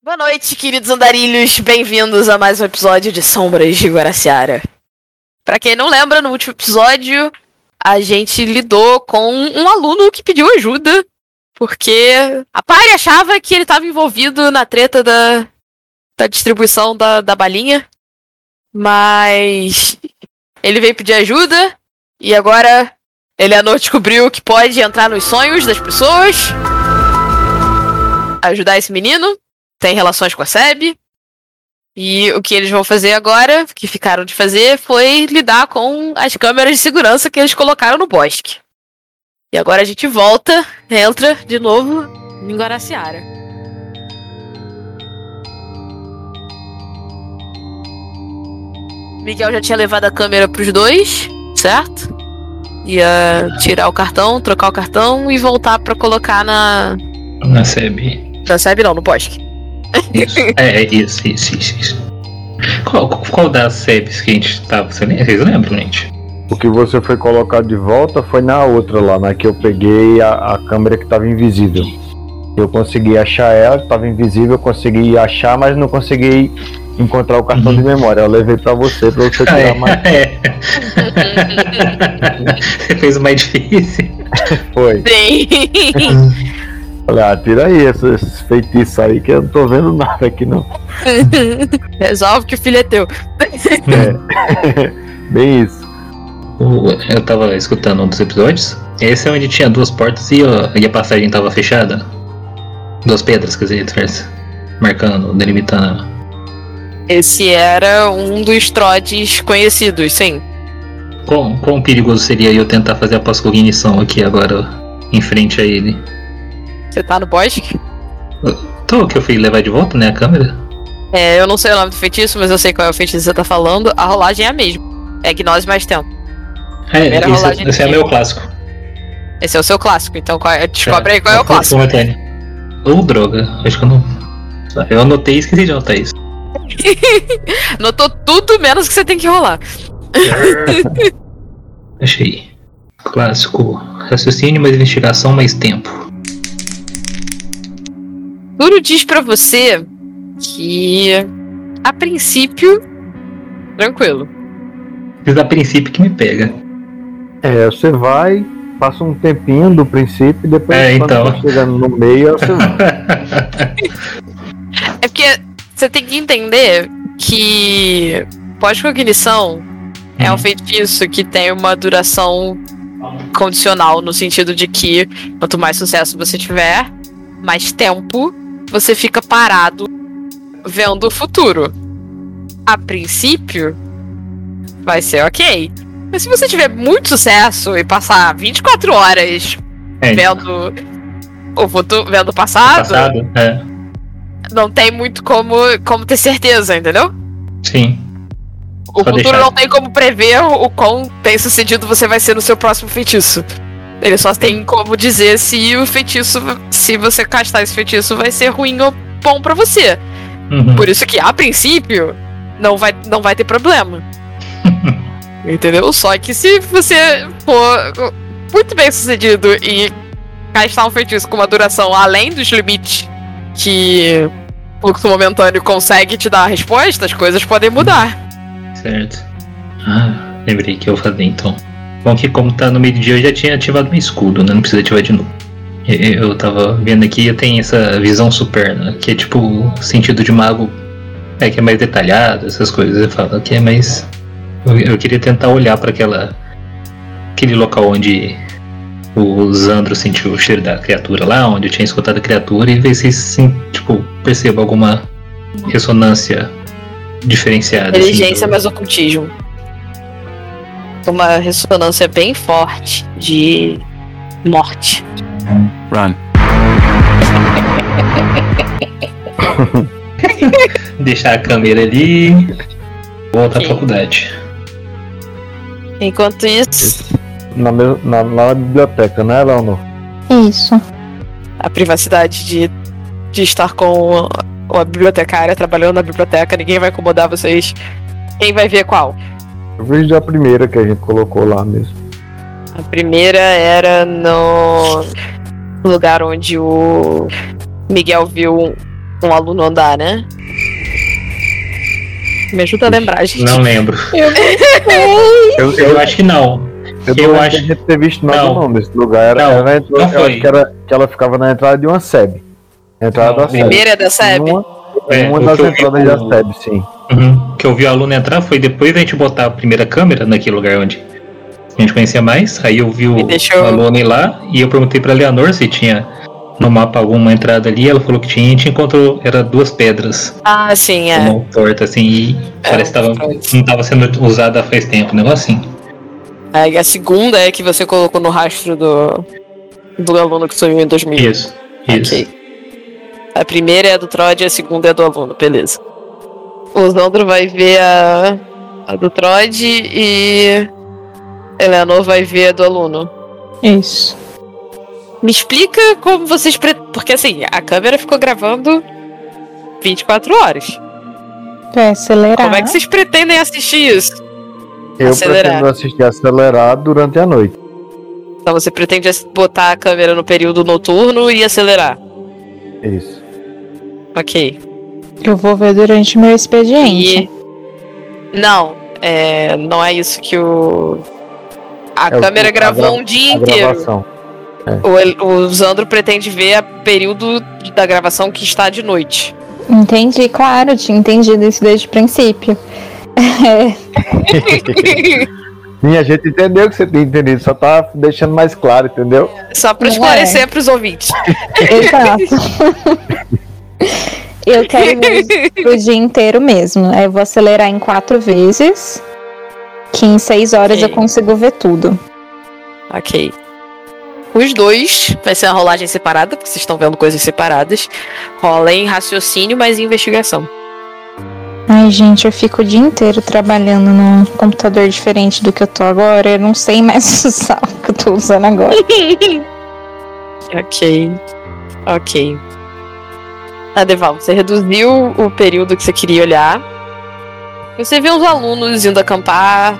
Boa noite, queridos andarilhos. Bem-vindos a mais um episódio de Sombras de Guaraciara. Pra quem não lembra, no último episódio, a gente lidou com um aluno que pediu ajuda, porque a Pari achava que ele estava envolvido na treta da, da distribuição da, da balinha. Mas ele veio pedir ajuda e agora Eleanor descobriu que pode entrar nos sonhos das pessoas, ajudar esse menino, tem relações com a Seb. E o que eles vão fazer agora, que ficaram de fazer, foi lidar com as câmeras de segurança que eles colocaram no bosque. E agora a gente volta, entra de novo em Guaraciara. Miguel já tinha levado a câmera pros dois, certo? Ia tirar o cartão, trocar o cartão e voltar pra colocar na. Na SEB. Na SEB não, no bosque. Isso. é, é, isso, isso, isso, isso. Qual, qual das SEBs que a gente tava? Vocês lembram, gente? O que você foi colocar de volta foi na outra lá, na que eu peguei a, a câmera que estava invisível. Eu consegui achar ela, estava invisível, eu consegui achar, mas não consegui encontrar o cartão uhum. de memória. Eu levei para você, para você tirar é, mais. É. você fez o mais difícil. Foi. Sim. Falei, ah, tira aí esses, feitiços aí que eu não tô vendo nada aqui não. Resolve que o filho é teu. É. Bem isso. Eu tava escutando um dos episódios. Esse é onde tinha duas portas e, e a passagem tava fechada. Duas pedras, quer dizer, diversas. Marcando, delimitando. Esse era um dos trodes conhecidos, sim. Quão, quão perigoso seria eu tentar fazer a pós-cognição aqui agora, em frente a ele? Você tá no bosque? Tô, que eu fui levar de volta, né, a câmera? É, eu não sei o nome do feitiço, mas eu sei qual é o feitiço que você tá falando. A rolagem é a mesma. É gnose mais tempo. É, esse, esse é o meu clássico. Esse é o seu clássico, então qual é, descobre é, aí qual é o clássico. Ou droga, acho que eu não. Eu anotei e esqueci de anotar isso. Notou tudo menos que você tem que rolar. Achei. Clássico. Raciocínio mais investigação mais tempo. Tudo diz para você que a princípio tranquilo. Diz a princípio que me pega. É, você vai, passa um tempinho do princípio e depois é, quando então. você chega no meio, você vai. é porque você tem que entender que pós-cognição é um uhum. feitiço que tem uma duração condicional, no sentido de que quanto mais sucesso você tiver, mais tempo você fica parado vendo o futuro. A princípio, vai ser ok. Mas se você tiver muito sucesso e passar 24 horas é. vendo o futuro, vendo o passado, o passado é. não tem muito como, como ter certeza, entendeu? Sim. O Só futuro deixar. não tem como prever o quão bem sucedido você vai ser no seu próximo feitiço. Ele só tem como dizer se o feitiço, se você castar esse feitiço, vai ser ruim ou bom para você. Uhum. Por isso que, a princípio, não vai, não vai ter problema. Entendeu? Só que se você for muito bem sucedido e gastar um feitiço com uma duração além dos limites que o fluxo momentâneo consegue te dar a resposta, as coisas podem mudar. Certo. Ah, lembrei que eu falei então. Bom que como tá no meio do dia eu já tinha ativado meu escudo, né? Não precisa ativar de novo. Eu tava vendo aqui, eu tenho essa visão superna, que é tipo o sentido de mago, é que é mais detalhado, essas coisas. Eu falo que é mais eu, eu queria tentar olhar para aquela aquele local onde o Zandro sentiu o cheiro da criatura lá, onde eu tinha escutado a criatura e ver se sim, tipo, percebo alguma ressonância diferenciada. Assim, Inteligência assim, mais ocultismo. Uma ressonância bem forte de morte. Run. Deixar a câmera ali. Voltar à faculdade. Enquanto isso. Na, na, na biblioteca, né, Leonor? Isso. A privacidade de, de estar com a bibliotecária trabalhando na biblioteca, ninguém vai incomodar vocês. Quem vai ver qual? Eu vejo a primeira que a gente colocou lá mesmo. A primeira era no lugar onde o Miguel viu um aluno andar, né? Me ajuda a lembrar, gente. Não lembro. Eu, eu, eu acho que não. Eu, Eu não acho- acho... ter visto nada Não. não, nesse lugar. Era, Não, era, não acho foi. que, era, que ela ficava na entrada de uma SEB. Entrada Não, da SEB. Primeira da SEB? Uma, É, uma das que entradas da SEB, sim. Uhum. Que eu vi o aluno entrar foi depois da gente botar a primeira câmera naquele lugar onde a gente conhecia mais. Aí eu vi o, deixou- o aluno ir lá e eu perguntei pra Leonor se tinha no mapa alguma entrada ali. Ela falou que tinha e a gente encontrou, era duas pedras, Ah, sim, é. uma torta assim, e É, parece que tava, não tava sendo usada faz tempo, um negócio assim. Aí a segunda é que você colocou no rastro do, do aluno que sumiu em 2000. Isso, isso. Ok. A primeira é a do Trod e a segunda é a do aluno, beleza. O Zandro vai ver a, a do Trod e Eleanor vai ver a do aluno. Isso. Me explica como vocês. Pre... Porque assim, a câmera ficou gravando 24 horas. Pra acelerar. Como é que vocês pretendem assistir isso? Eu Acelerar. pretendo assistir acelerado durante a noite. Então você pretende botar a câmera no período noturno e acelerar. Isso. Ok. Eu vou ver durante o meu expediente. E. Não, é, não é isso que o. A É o câmera a gravou gra- um dia A inteiro. gravação. O, o Zandro pretende ver a período da gravação que está de noite. Entendi, claro, tinha entendido isso desde o princípio. É, Sim, a gente entendeu que você tinha entendido, só tá deixando mais claro, entendeu? Só para esclarecer é. para os ouvintes. exato. Eu quero ver o dia inteiro mesmo. Aí eu vou acelerar em quatro vezes. Que em seis horas Ok. eu consigo ver tudo. ok. Os dois, vai ser uma rolagem separada, porque vocês estão vendo coisas separadas. Rola em raciocínio, mas em investigação. Ai, gente, eu fico o dia inteiro trabalhando num computador diferente do que eu tô agora. Eu não sei mais usar o que eu tô usando agora. Ok. Ok. Adeval, você reduziu o período que você queria olhar. Você vê os alunos indo acampar,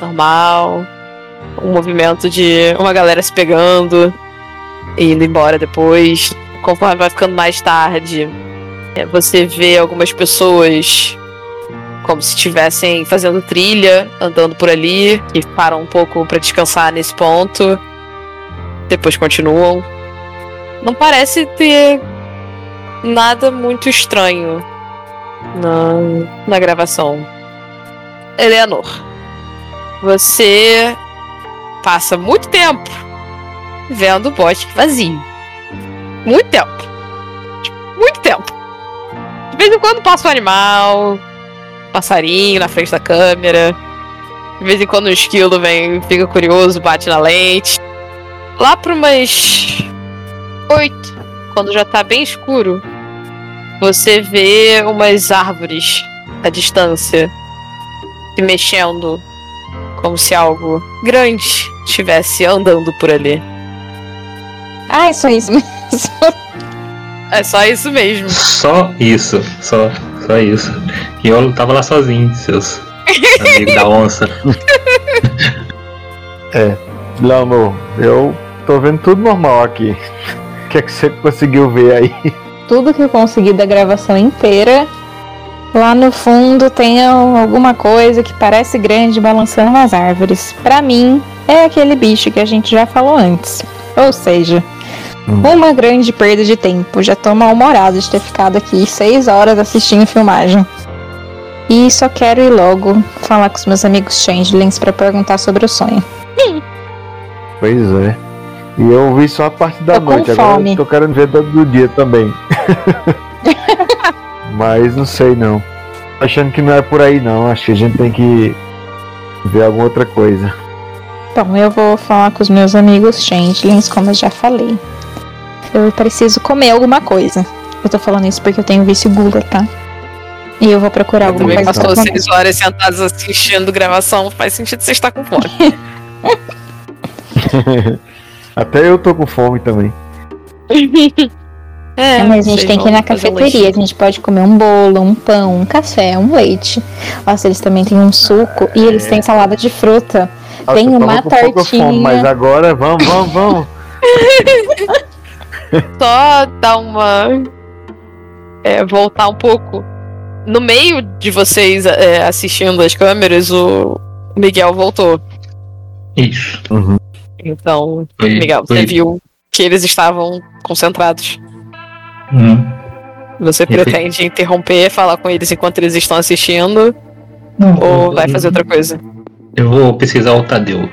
normal. Um movimento de uma galera se pegando e indo embora depois. Conforme vai ficando mais tarde, é, você vê algumas pessoas como se estivessem fazendo trilha, andando por ali, e param um pouco para descansar nesse ponto. Depois continuam. Não parece ter nada muito estranho na, na gravação. Eleanor, você passa muito tempo vendo o bosque vazio. Muito tempo. Muito tempo. De vez em quando passa um animal, passarinho na frente da câmera. De vez em quando um esquilo vem, fica curioso, bate na lente. Lá para umas oito, quando já tá bem escuro, você vê umas árvores à distância se mexendo, como se algo grande estivesse andando por ali. Ai, só isso mesmo. É só isso mesmo. Só isso, só, só isso. E eu tava lá sozinho, seus amigos da onça. Leonor, eu tô vendo tudo normal aqui. O que é que você conseguiu ver aí? Tudo que eu consegui da gravação inteira. Lá no fundo tem alguma coisa que parece grande balançando nas árvores. Pra mim, é aquele bicho que a gente já falou antes. Ou seja, Hum. uma grande perda de tempo. Já tô mal-humorado de ter ficado aqui seis horas assistindo filmagem. E só quero ir logo falar com os meus amigos Changelings pra perguntar sobre o sonho. Pois é. E eu vi só a parte da Tô noite, agora fome. eu tô querendo ver do, do dia também. Mas não sei não. Tô achando que não é por aí não. Acho que a gente tem que ver alguma outra coisa. Bom, eu vou falar com os meus amigos Changelings, como eu já falei. Eu preciso comer alguma coisa. Eu tô falando isso porque eu tenho vício gula, tá? E eu vou procurar Eu alguma também coisa passou seis horas sentados assistindo gravação. Faz sentido você estar com fome. Até eu tô com fome também. É, Mas a gente tem que ir na cafeteria. A gente pode comer um bolo, um pão, um café, um leite. Nossa, eles também têm um suco e eles têm salada de fruta. Nossa, Tem uma tortinha. Fome, mas agora vamos, vamos, vamos. Só dar uma é, voltar um pouco. No meio de vocês é, assistindo as câmeras, o Miguel voltou. Isso. Uhum. Então, Foi- Miguel, você foi- viu que eles estavam concentrados. Hum. Você E foi- pretende interromper, falar com eles enquanto eles estão assistindo, Não, ou eu- vai fazer outra coisa? Eu vou pesquisar o Tadeu.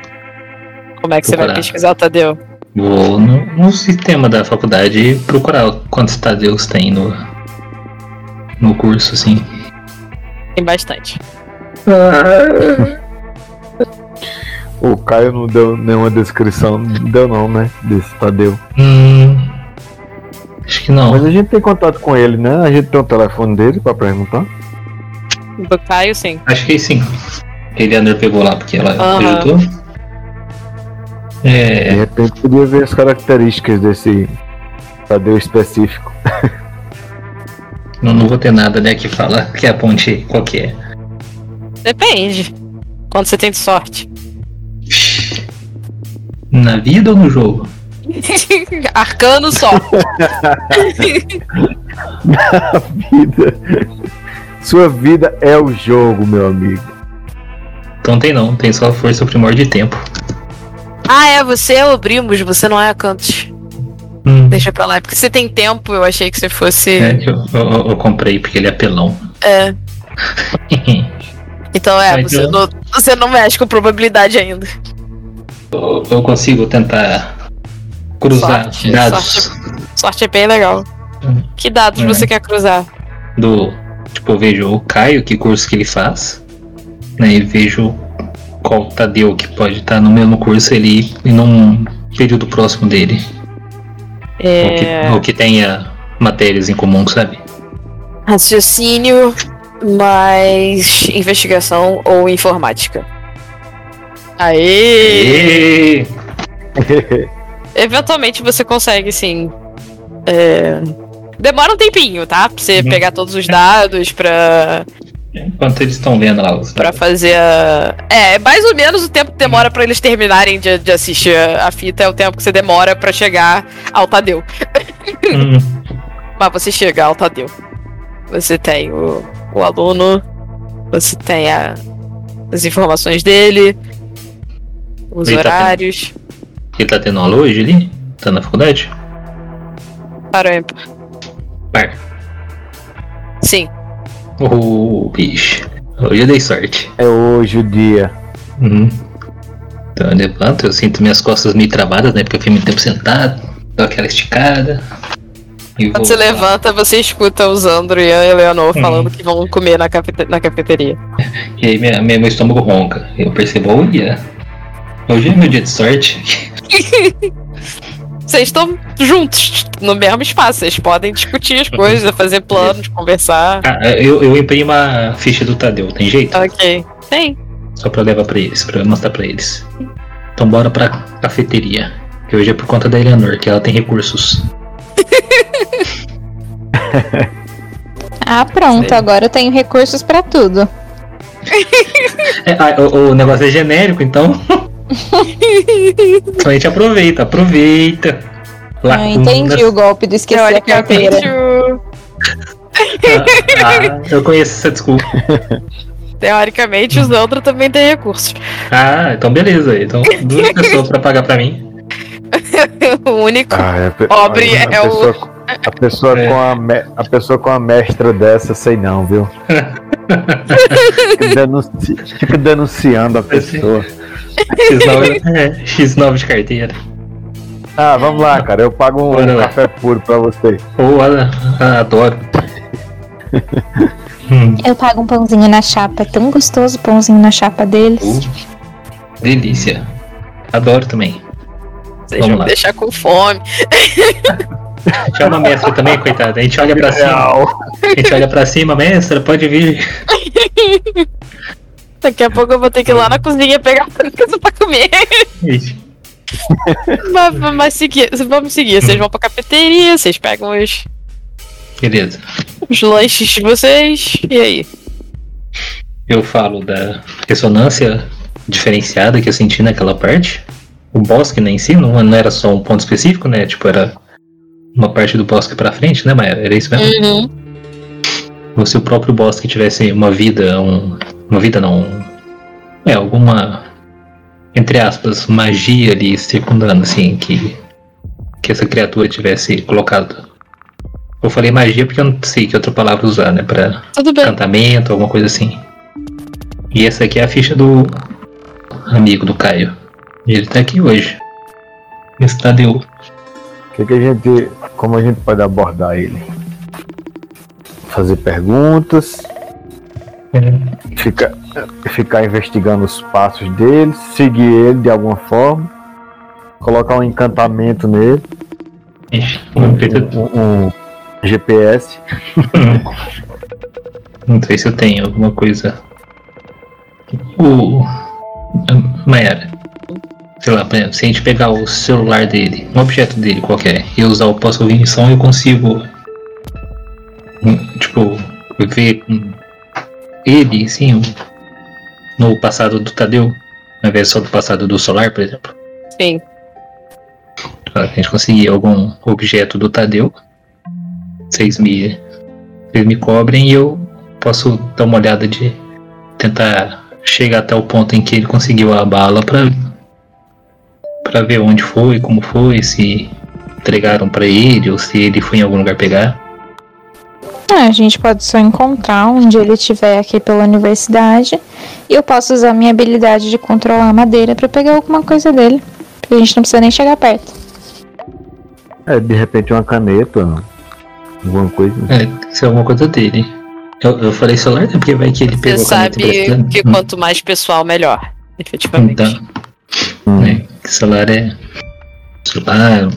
Como é que você vai Procurar. pesquisar o Tadeu? Vou no, no sistema da faculdade procurar quantos Tadeus tem no, no curso, assim. Tem bastante. O Caio não deu nenhuma descrição, não deu não, né? Desse Tadeu. Hum, acho que não. Mas a gente tem contato com ele, né? A gente tem o telefone dele pra perguntar. Do Caio, sim. Acho que sim. Eleanor pegou lá, porque ela ajudou. De É, repente podia ver as características desse Tadeu específico. não, não vou ter nada, né, que fala que a ponte qual que é. Depende. Quando você tem sorte. Na vida ou no jogo? Arcano só. Vida. Sua vida é o jogo, meu amigo. Então tem não, tem só força primórdia de tempo. ah, é, você é o Brimos, você não é a Cantos. Hum, Deixa pra lá. Porque você tem tempo, eu achei que você fosse. é, eu, eu- eu comprei porque ele é apelão. É. Então é, você, então- não, você não mexe com probabilidade ainda. Eu, eu consigo tentar cruzar Sorte, dados Sorte é bem legal. Que dados É. você quer cruzar? do. Tipo, eu vejo o Caio, que curso que ele faz, né? E vejo qual Tadeu que pode estar no mesmo curso ele e num período próximo dele. Ou, que, É. ou que tenha matérias em comum, sabe? Raciocínio mais investigação ou informática. Aê! E... Eventualmente você consegue, sim. É, Demora um tempinho, tá? Pra você Uhum. pegar todos os dados pra, Enquanto eles estão vendo lá os pra fazer a. É, mais ou menos o tempo que demora pra eles terminarem de, de assistir a, a fita é o tempo que você demora pra chegar ao Tadeu. Hum, Mas você chega ao Tadeu. Você tem o, o aluno, você tem a- as informações dele, os Ele tá tendo- horários. ele tá tendo aula hoje ali? Tá na faculdade? Para o ímpar. Par. Sim. Ô, bicho. Hoje eu dei sorte. É hoje o dia. Uhum. Então eu levanto, eu sinto minhas costas meio travadas, né? Porque eu fiquei muito tempo sentado, dou aquela esticada. E Quando você lá. levanta, você escuta o Zandro e a Eleanor Uhum. falando que vão comer na, cafete- na cafeteria. E aí minha, minha- meu estômago ronca. Eu percebo, olha, hoje é meu dia de sorte. Vocês estão juntos, no mesmo espaço. Vocês podem discutir as coisas, fazer planos, conversar. Ah, eu, eu imprimo a ficha do Tadeu, tem jeito? Ok. Tem. Só pra levar pra eles, pra mostrar pra eles. Então bora pra cafeteria. Que hoje é por conta da Eleanor, que ela tem recursos. Ah, pronto, Sei. agora eu tenho recursos pra tudo. É, ah, o, o negócio é genérico, então. então a gente aproveita, aproveita. Eu Lacuna- entendi o golpe do esquecer a carteira. O- Ah, eu conheço essa desculpa. teoricamente, o Zandro também tem recursos. Ah, então beleza. Então duas pessoas pra pagar pra mim. o único. Ah, é, Pobre a, é o- pessoa, A pessoa, É. com a, me- a pessoa com a mestra dessa, sei não, viu? Fica, denunci- fica denunciando a pessoa. X9, é, X9 de carteira. Ah, vamos lá, cara. Eu pago um Bora lá. café puro pra você. Ou ela ah, adoro. Hum, Eu pago um pãozinho na chapa. É tão gostoso o pãozinho na chapa deles. uh, delícia. Adoro também. Vocês Vamos vão lá. deixar com fome. Chama a mestra também, coitada. A gente olha pra cima. A gente olha pra cima, mestra, pode vir. Daqui a pouco eu vou ter que ir lá na cozinha pegar coisa pra comer. Mas, mas seguir, vamos seguir. Vocês vão pra cafeteria, vocês pegam os, Beleza. os lanches de vocês. E aí? Eu falo da ressonância diferenciada que eu senti naquela parte. O bosque né, em si não, não era só um ponto específico, né? Tipo, era uma parte do bosque pra frente, né? Mas era isso mesmo. Uhum. Ou se o próprio boss que tivesse uma vida, um, uma vida não. É, alguma. Entre aspas, magia ali circundando, assim, que. Que essa criatura tivesse colocado. Eu falei magia porque eu não sei que outra palavra usar, né? Pra bem. encantamento, alguma coisa assim. E essa aqui é a ficha do amigo do Caio. E ele tá aqui hoje. Esse Tadeu. O que, que a gente. Como a gente pode abordar ele? Fazer perguntas, É, ficar, ficar investigando os passos dele, seguir ele de alguma forma, colocar um encantamento nele, ixi, um, um- GPS. não sei se eu tenho alguma coisa. O. Mayara. Sei lá, por exemplo, se a gente pegar o celular dele, um objeto dele qualquer, e usar o ouvir em som, eu consigo. hum, Tipo, ver ele, sim, no passado do Tadeu, ao invés só do passado do solar, por exemplo. Sim. a gente conseguir algum objeto do Tadeu, vocês me, vocês me cobrem e eu posso dar uma olhada de tentar chegar até o ponto em que ele conseguiu a bala pra, pra ver onde foi, como foi, se entregaram pra ele ou se ele foi em algum lugar pegar. Ah, a gente pode só encontrar onde ele estiver aqui pela universidade. E eu posso usar minha habilidade de controlar a madeira pra pegar alguma coisa dele. Porque a gente não precisa nem chegar perto. É, de repente uma caneta, alguma coisa. É, se é alguma coisa dele. Eu, eu falei celular, né? Porque vai que ele Você pegou caneta sabe que quanto mais pessoal, melhor. Efetivamente. Então, Hum. É, que celular é. Celular.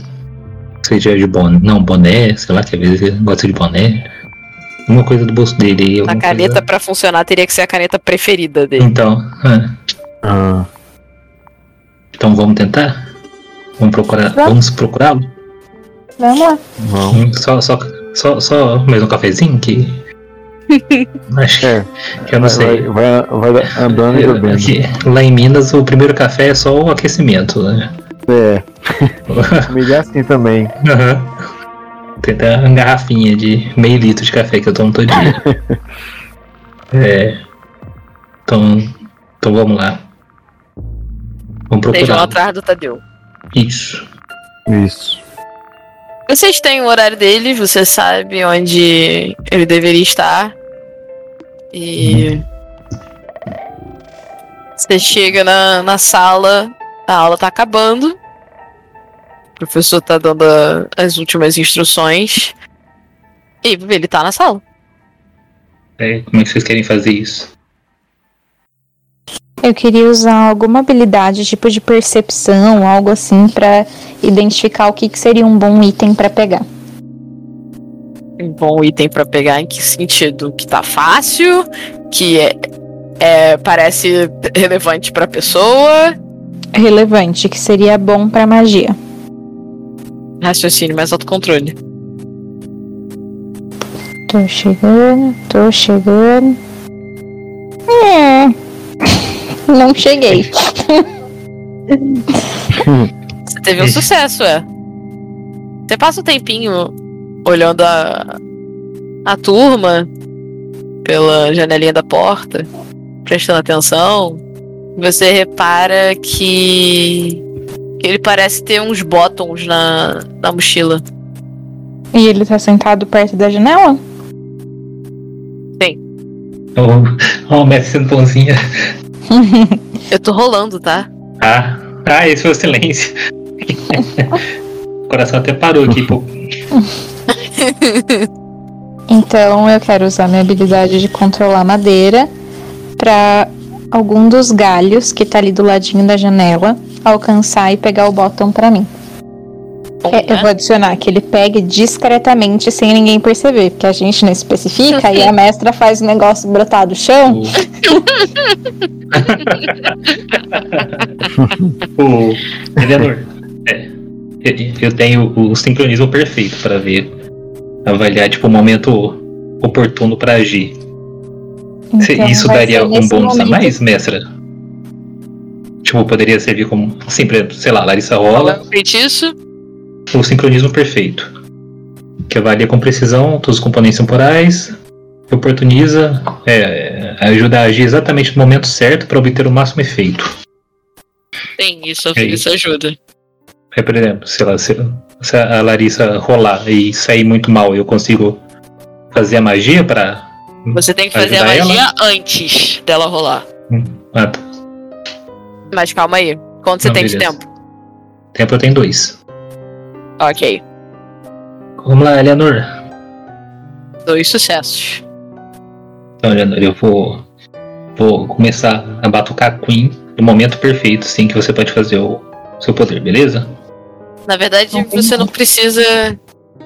Seja de boné. Não, boné, sei lá, que às vezes gosta de boné. Uma coisa do bolso dele. A caneta coisa- pra funcionar teria que ser a caneta preferida dele. Então, ah, Ah, então vamos tentar? Vamos procurar. Vamos. Vamos procurá-lo? Vamos lá. não. Hum, Só, só, só, só mais um cafezinho que. Acho É, que eu não vai, sei. vai, vai, vai andando e bebendo. Aqui, lá em Minas, o primeiro café é só o aquecimento, né? É, é assim também. Aham. Tem até uma garrafinha de meio litro de café que eu tomo todo dia. é. Então, então vamos lá. Vamos Estejam procurar. atrás do Tadeu. Isso. Isso. Vocês têm o horário dele, você sabe onde ele deveria estar. E. Você chega na, na sala, a aula tá acabando. O professor tá dando a- as últimas instruções. E ele tá na sala. É, como é que vocês querem fazer isso? Eu queria usar alguma habilidade, tipo de percepção, algo assim, pra identificar o que, que seria um bom item pra pegar. Um bom item pra pegar em que sentido? Que tá fácil, que é, é parece relevante pra pessoa. Relevante, que seria bom pra magia. Raciocínio mais autocontrole. Tô chegando, tô chegando. É. Não cheguei. Você teve um sucesso, é. Você passa um tempinho olhando a, a turma pela janelinha da porta, prestando atenção. Você repara que ele parece ter uns bottoms na, na mochila. E ele tá sentado perto da janela? Ó, ó, o Messi sendo pãozinha. Eu tô rolando, tá? Ah, ah, esse foi o silêncio. o coração até parou aqui, pô. Então eu quero usar minha habilidade de controlar madeira pra algum dos galhos que tá ali do ladinho da janela alcançar e pegar o bottom pra mim. Bom, É, eu né? vou adicionar que ele pegue discretamente sem ninguém perceber, porque a gente não especifica e a mestra faz o negócio brotar do chão. o Eleanor, é, eu, eu tenho o sincronismo perfeito para ver, avaliar tipo o momento oportuno para agir. Então, Isso daria um bônus a momento. mais, mestra? Tipo, poderia servir como, assim, por exemplo, sei lá, Larissa rola o feitiço? o sincronismo perfeito, que avalia com precisão todos os componentes temporais, oportuniza, é, ajuda a agir exatamente no momento certo para obter o máximo efeito. Sim, isso, É isso ajuda. É, por exemplo, sei lá, se, se a Larissa rolar e sair muito mal, eu consigo fazer a magia para. Você tem que fazer a magia antes dela rolar. Ah, tá. Mas calma aí. Quanto você Não, tem de beleza. tempo? Tempo eu tenho dois. Ok. Vamos lá, Eleanor. Dois sucessos. Então, Eleanor, eu vou, vou começar a batucar a Queen no momento perfeito, sim, que você pode fazer o seu poder, beleza? Na verdade, você não precisa.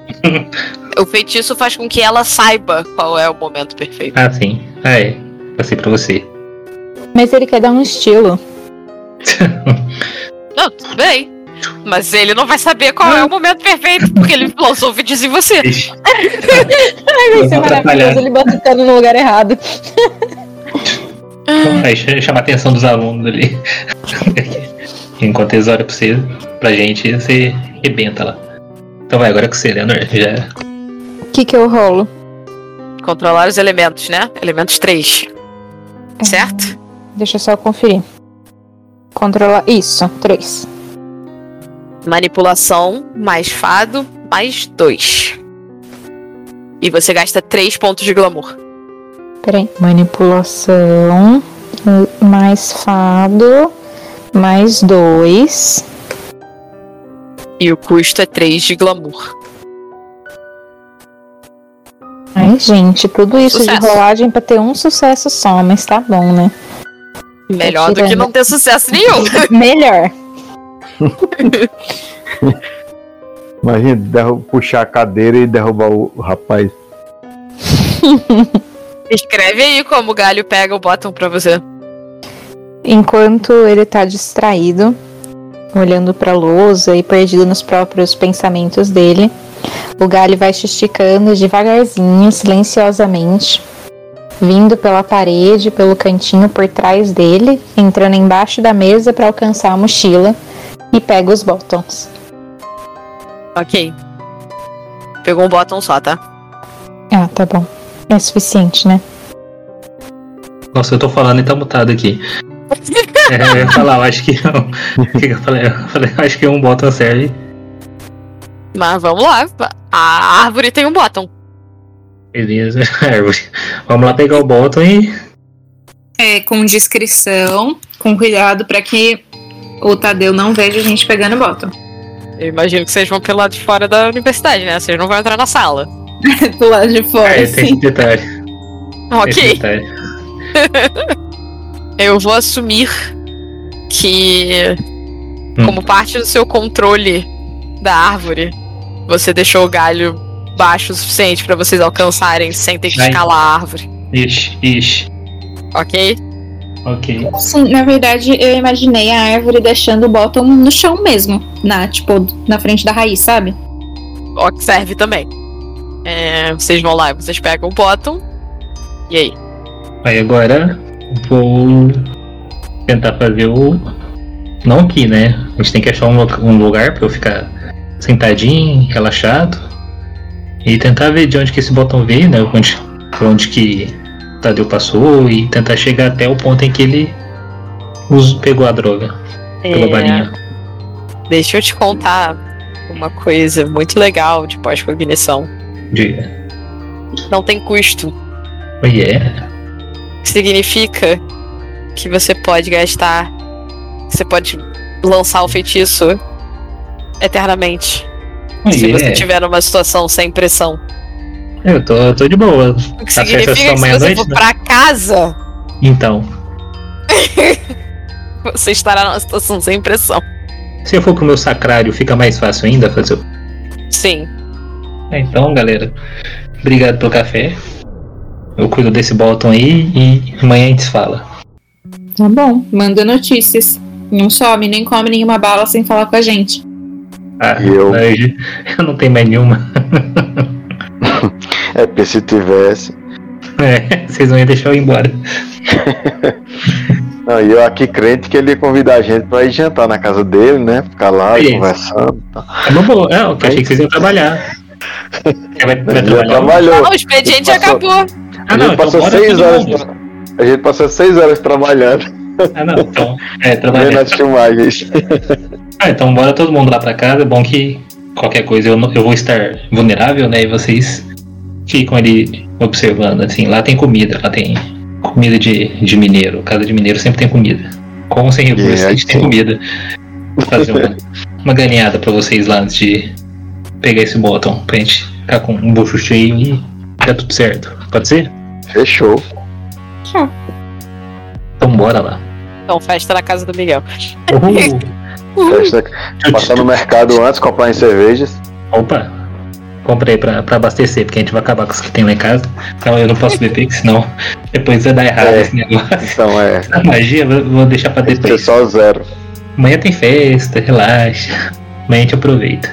o feitiço faz com que ela saiba qual é o momento perfeito. Ah, sim. Ah, é. Passei pra você. Mas ele quer dar um estilo. Não, tudo bem. Mas ele não vai saber qual é o momento perfeito, porque ele lançou o feitiço em você. Ai, vai ser maravilhoso ele botando no lugar errado. Aí ch- chama a atenção dos alunos ali. Enquanto eles olham pra você, pra gente, você rebenta lá. Então vai, agora com você, Leonor. Já. O que que eu rolo? Controlar os elementos, né? Elementos 3. Certo? Deixa eu só conferir. Controlar. Isso, três. Manipulação mais fado mais 2. E você gasta 3 pontos de glamour. Peraí. Manipulação. Mais fado. Mais dois. E o custo é 3 de glamour. Ai, gente, tudo isso Sucesso. de rolagem pra ter um sucesso só, mas tá bom, né? Melhor do que não ter sucesso nenhum. Melhor. Imagina derru- puxar a cadeira e derrubar o o rapaz. Escreve aí como o galho pega o bottom pra você. Enquanto ele tá distraído, olhando pra lousa e perdido nos próprios pensamentos dele, o galho vai se esticando devagarzinho, silenciosamente, vindo pela parede, pelo cantinho por trás dele, entrando embaixo da mesa pra alcançar a mochila e pega os bottoms. Ok. Pegou um bottom só, tá? Ah, tá bom. É suficiente, né? Nossa, eu tô falando e tá mutado aqui. É, eu ia falar, eu acho que. O que, que eu falei? Eu falei, eu acho que um botão serve. Mas vamos lá. A árvore tem um bottom. Beleza, árvore. Vamos lá pegar o botão e. É, com discrição, com cuidado pra que o Tadeu não veja a gente pegando o bottom. Eu imagino que vocês vão pelo lado de fora da universidade, né? Vocês não vão entrar na sala. Do lado de fora, É, tem esse detalhe. Esse Ok. detalhe. Eu vou assumir que, Hum. como parte do seu controle da árvore, você deixou o galho baixo o suficiente pra vocês alcançarem sem ter que Ai. escalar a árvore. Ixi, ixi. Ok? Ok. Sim, na verdade, eu imaginei a árvore deixando o bottom no chão mesmo. Na, tipo, na frente da raiz, sabe? Ó, que serve também. É, vocês vão lá e vocês pegam o bottom. E aí? Aí agora vou tentar fazer o. Não aqui, né? A gente tem que achar um, lugar pra eu ficar sentadinho, relaxado. E tentar ver de onde que esse botão veio, né? Onde, por onde que o Tadeu passou e tentar chegar até o ponto em que ele us- pegou a droga. Pegou a balinha. Deixa eu te contar uma coisa muito legal de pós-cognição. Diga. Não tem custo. Oh yeah. Significa que você pode gastar. Você pode lançar o feitiço eternamente. Oh se você yeah. tiver numa situação sem pressão. Eu tô, eu tô de boa. O que Tá significa que se você for né? pra casa, Então, você estará numa situação sem pressão. se eu for com o meu sacrário, fica mais fácil ainda fazer o Sim. É, Então, galera, obrigado pelo café. Eu cuido desse botão aí e amanhã a gente fala. Tá bom. Manda notícias. Não some, nem come nenhuma bala sem falar com a gente. Ah, E eu? eu não tenho mais nenhuma. É, porque se tivesse. É, vocês vão deixar eu ir embora. Não, e eu aqui crente que ele ia convidar a gente pra ir jantar na casa dele, né? Ficar lá Isso. conversando. É uma boa. É, eu achei que vocês iam trabalhar. É, vai, vai trabalhar? trabalhou. Ah, o expediente Passou. acabou. Ah, A não, gente então passou seis horas. tra- A gente passou seis horas trabalhando, Ah, não, então. É, trabalhando. as filmagens. Ah, então bora todo mundo lá pra casa. É bom que qualquer coisa eu, não- eu vou estar vulnerável, né? E vocês ficam ali observando, assim. Lá tem comida, lá tem comida de, de mineiro. Casa de mineiro sempre tem comida. Com ou sem recursos, É, a gente tem comida. Vou fazer uma, uma galinhada pra vocês lá antes de pegar esse botão. Pra gente ficar com um bucho cheio e dar tudo certo. Pode ser? Fechou. Então bora lá. Então, festa na casa do Miguel. Uhul. Festa- Passar no mercado antes, comprar em cervejas. Opa! Comprei pra, pra abastecer, porque a gente vai acabar com os que tem lá em casa. Então eu não posso beber, que senão depois vai dar errado É. esse negócio. Então é. A magia eu vou deixar pra Tem que ser depois. só zero. Amanhã tem festa, relaxa. Amanhã a gente aproveita.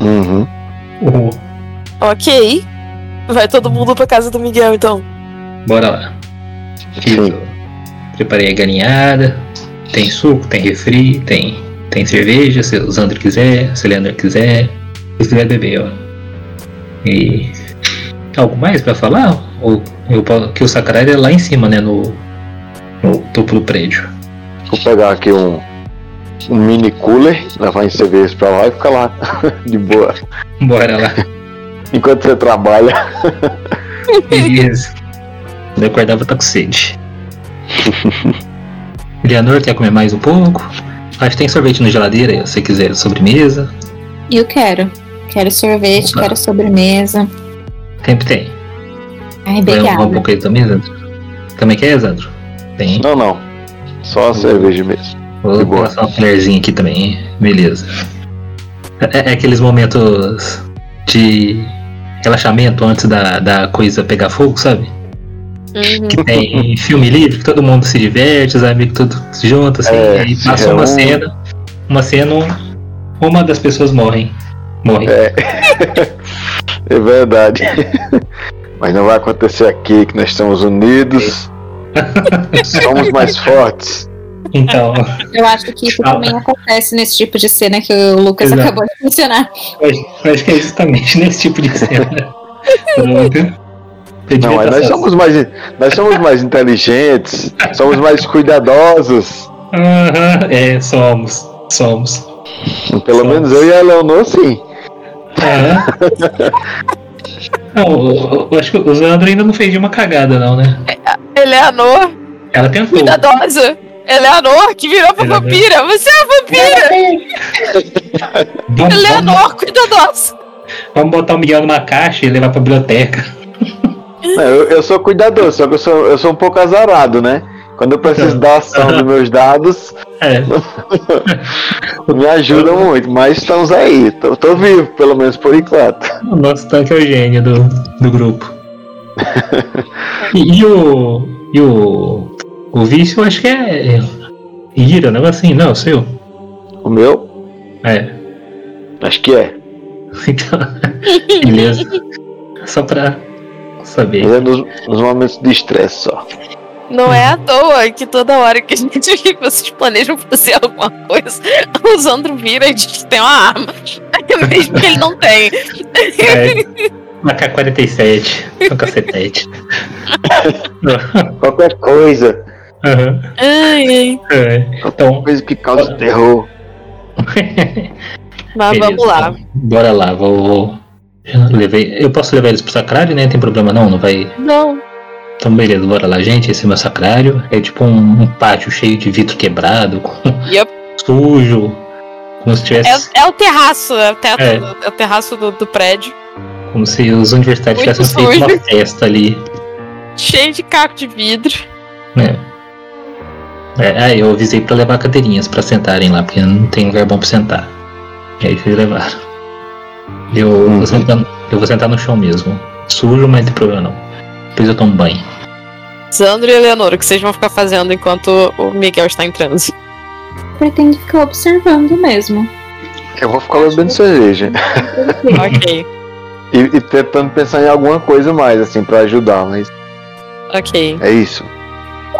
Uhum. Uhul. Ok. Vai todo mundo pra casa do Miguel, então. Bora lá. Fiz Preparei a galinhada. Tem suco, tem refri, tem, tem cerveja, se o Zandro quiser, se o Leandro quiser. Se quiser beber, ó. E. Algo mais pra falar? Ou eu, que o sacrário é lá em cima, né? No, no topo do prédio. Vou pegar aqui um, um mini cooler, levar em cervejas pra lá e ficar lá de boa. Bora lá. Enquanto você trabalha. Beleza. Quando eu acordar, vou estar com sede. Leonor, quer comer mais um pouco? Acho que tem sorvete na geladeira, se você quiser sobremesa. Eu quero. Quero sorvete, Opa. quero sobremesa. Sempre tem. Ai, Vai um obrigada. pouco aí também, Zandro? Também quer, Zandro? Tem. Não, não. Só a cerveja mesmo. Vou passar uma colherzinha aqui também. Beleza. É, é aqueles momentos de relaxamento antes da, da coisa pegar fogo, sabe? Uhum. Que tem filme livre, que todo mundo se diverte, os amigos todos se juntam, assim, É, aí passa uma reúne. cena, uma cena, um- uma das pessoas morrem. Morre. É. É verdade. Mas não vai acontecer aqui que nós estamos unidos. Somos mais fortes. Então, Eu acho que isso também acontece nesse tipo de cena que o Lucas Exato. acabou de mencionar. acho, que é justamente nesse tipo de cena. Não, mas nós somos mais, nós somos mais inteligentes, somos mais cuidadosos. Aham, é, somos. Somos. Pelo Somos. menos eu e a Leonor, sim. Aham. Não, eu, eu acho que o Zandro ainda não fez nenhuma cagada, não, né? Eleanor, Ela tentou. cuidadosa. Eleanor, que virou pra Eleanor. vampira. Você é a vampira. Vamos, vamos, Eleanor, cuidadosa. vamos botar o Miguel numa caixa e levar pra biblioteca. Não, eu, eu sou cuidadoso, só que eu sou, eu sou um pouco azarado, né? Quando eu preciso da ação dos meus dados, É. me ajudam muito, mas estamos aí. Tô, tô vivo, pelo menos por enquanto. O nosso tanque é o gênio do, do grupo. E, e o. E o. O vício eu acho que é. Ira, um negócio assim, não, seu. O meu, É. acho que é. Então. Beleza. Só pra saber. É nos, nos momentos de estresse só. Não é à toa que toda hora que a gente que vocês planejam fazer alguma coisa, o Zandro vira e diz que tem uma arma. Mesmo que ele não tem. É. Uma K-47. Um cacetete. Qualquer coisa, Aham. Ai, ai. É. Então. coisa que causa terror. Mas beleza, vamos lá. então, bora lá, vou. vou- já levei, eu posso levar eles pro sacrário, né? Não tem problema não, não vai. Não. Então beleza, bora lá, gente. Esse é meu sacrário. É tipo um, um pátio cheio de vidro quebrado, com Yep. sujo. Como se tivesse. É, é o terraço, é o teto, É. do- é o terraço do, do prédio. Como se os universitários Muito tivessem feito uma sujo. festa ali. Cheio de caco de vidro. né? É, aí eu avisei pra levar cadeirinhas pra sentarem lá, porque não tem lugar bom pra sentar. E aí vocês levaram. Eu, Uhum. vou sentar, no- eu vou sentar no chão mesmo. Sujo, mas não tem problema não. Depois eu tomo banho. Zandro e Eleonora, o que vocês vão ficar fazendo enquanto o Miguel está em transe? Pretendo ficar observando mesmo. Eu vou ficar bebendo cerveja. ok, E, e tentando pensar em alguma coisa mais, assim, pra ajudar, mas ok. é isso.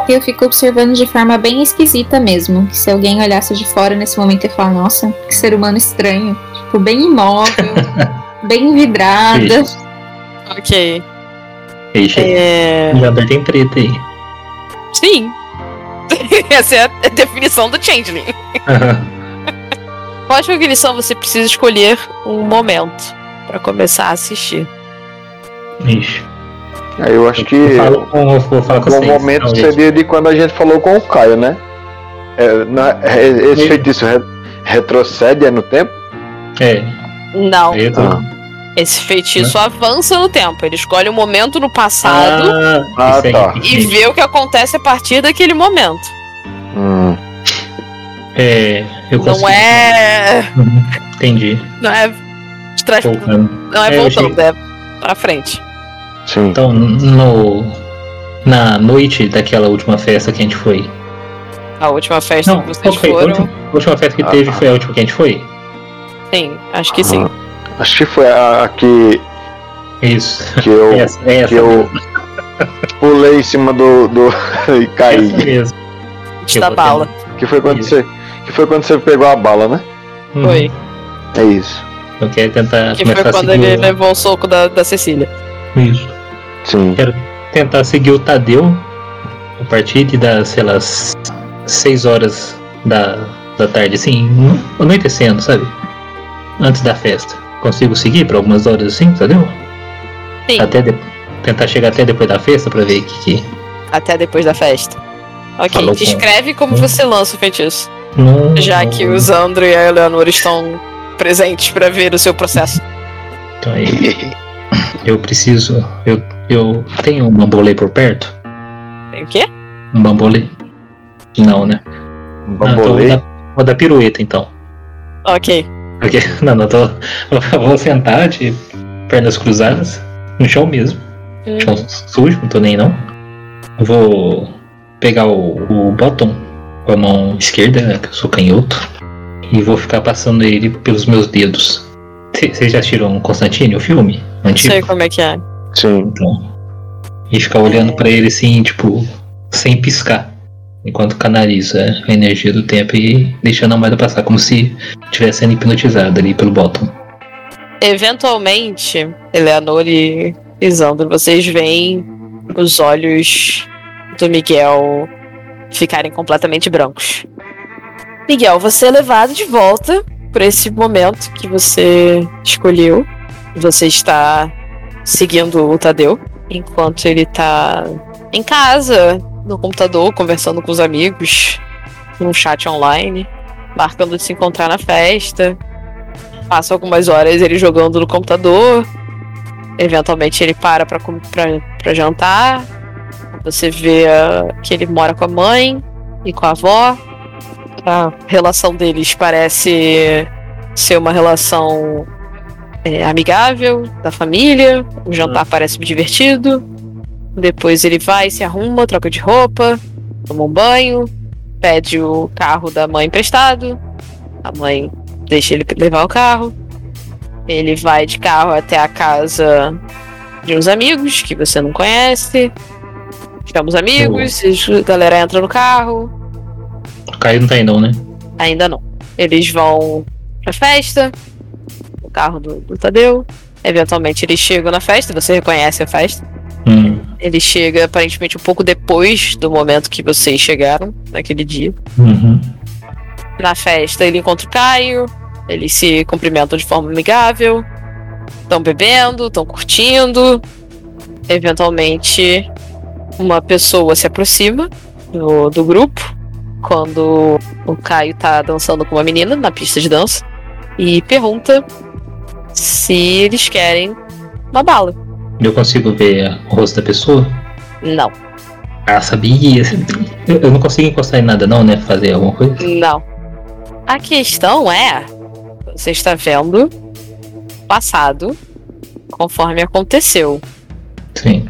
Eu fico observando de forma bem esquisita mesmo. Que se alguém olhasse de fora nesse momento e falar, nossa, que ser humano estranho. Tipo, bem imóvel, bem vidrada. Ok. Chega. É... Jander tem treta aí. Sim. Essa é a definição do Changeling. Qual cognição você precisa escolher um momento pra começar a assistir? Ixi. Aí eu acho que falo com, eu vou falar com o vocês. momento talvez. seria de quando a gente falou com o Caio, né? É, na- é, esse feitiço re- retrocede é no tempo? É, Não. aí eu tô... Ah. Esse feitiço avança no tempo. Ele escolhe um momento no passado Ah, isso aí, tá. e vê o que acontece a partir daquele momento. Hum, É, eu Não consigo- é. Uhum, Entendi. Não é. Trás, não é É, voltando, é pra frente. Sim. Então, no, na noite daquela última festa que a gente foi. A última festa Não, que vocês foi? A foram. última, a última festa que Ah, teve tá. foi a última que a gente foi? Sim, acho que sim. Acho que foi a, a que, Isso. que eu Essa, essa que eu- pulei em cima do. do e caí. Essa mesmo. Dá vou bala. Que foi quando Isso. você. Que foi quando você pegou a bala, né? Uhum. Foi. É isso. Eu quero tentar Que foi a quando seguir ele o- levou o soco da, da Cecília. Isso. Sim. Tentar seguir o Tadeu a partir de das, sei lá, 6 horas da, da tarde, assim, no- anoitecendo, sabe? Antes da festa. Consigo seguir por algumas horas assim, Tadeu? Sim, Até de- tentar chegar até depois da festa pra ver o que, que até depois da festa. Ok, Falou com- descreve como Hum. você lança o feitiço. não, Já não- que o Zandro e a Eleanor estão presentes pra ver o seu processo. Então aí, eu preciso. Eu, eu tenho um bambolê por perto? Tem o quê? Um bambolê? Não, né? Um Ah, então vou, bambolê. dar, vou dar pirueta então. Ok. Porque, não, não, tô, eu vou sentar de pernas cruzadas no chão mesmo. Hum. Chão sujo, não tô nem não. Eu vou pegar o, o bottom com a mão esquerda, né, que eu sou canhoto, e vou ficar passando ele pelos meus dedos. Vocês já assistiram Constantine, o filme? Não Antigo? sei como é que é. Sim. Então, e ficar olhando pra ele assim, tipo, sem piscar. Enquanto canaliza a energia do tempo e deixando a moeda passar, como se estivesse sendo hipnotizado ali pelo bottom. Eventualmente, Eleanor e e Zandro, vocês veem os olhos do Miguel ficarem completamente brancos. Miguel, você é levado de volta por esse momento que você escolheu. Você está seguindo o Tadeu enquanto ele está em casa, no computador, conversando com os amigos, num chat online, marcando de se encontrar na festa. Passa algumas horas ele jogando no computador. Eventualmente ele para pra jantar. Você vê ah, que ele mora com a mãe e com a avó. A relação deles parece ser uma relação é, amigável, da família. O jantar parece divertido. Depois ele vai, se arruma, troca de roupa, toma um banho, pede o carro da mãe emprestado. A mãe deixa ele levar o carro. Ele vai de carro até a casa de uns amigos que você não conhece. Chama os amigos, a galera entra no carro. Caio não tá aí não, né? Ainda não. Eles vão pra festa. O carro do, do Tadeu. Eventualmente eles chegam na festa, você reconhece a festa. Hum, Ele chega aparentemente um pouco depois do momento que vocês chegaram naquele dia. uhum. Na festa ele encontra o Caio, eles se cumprimentam de forma amigável, estão bebendo, estão curtindo. Eventualmente, uma pessoa se aproxima do, do grupo quando o Caio tá dançando com uma menina na pista de dança e pergunta se eles querem uma bala. Eu consigo ver o rosto da pessoa? Não, Ah, sabia. Eu, não consigo encostar em nada não, né? Fazer alguma coisa? não. A questão é: você está vendo o passado conforme aconteceu. Sim.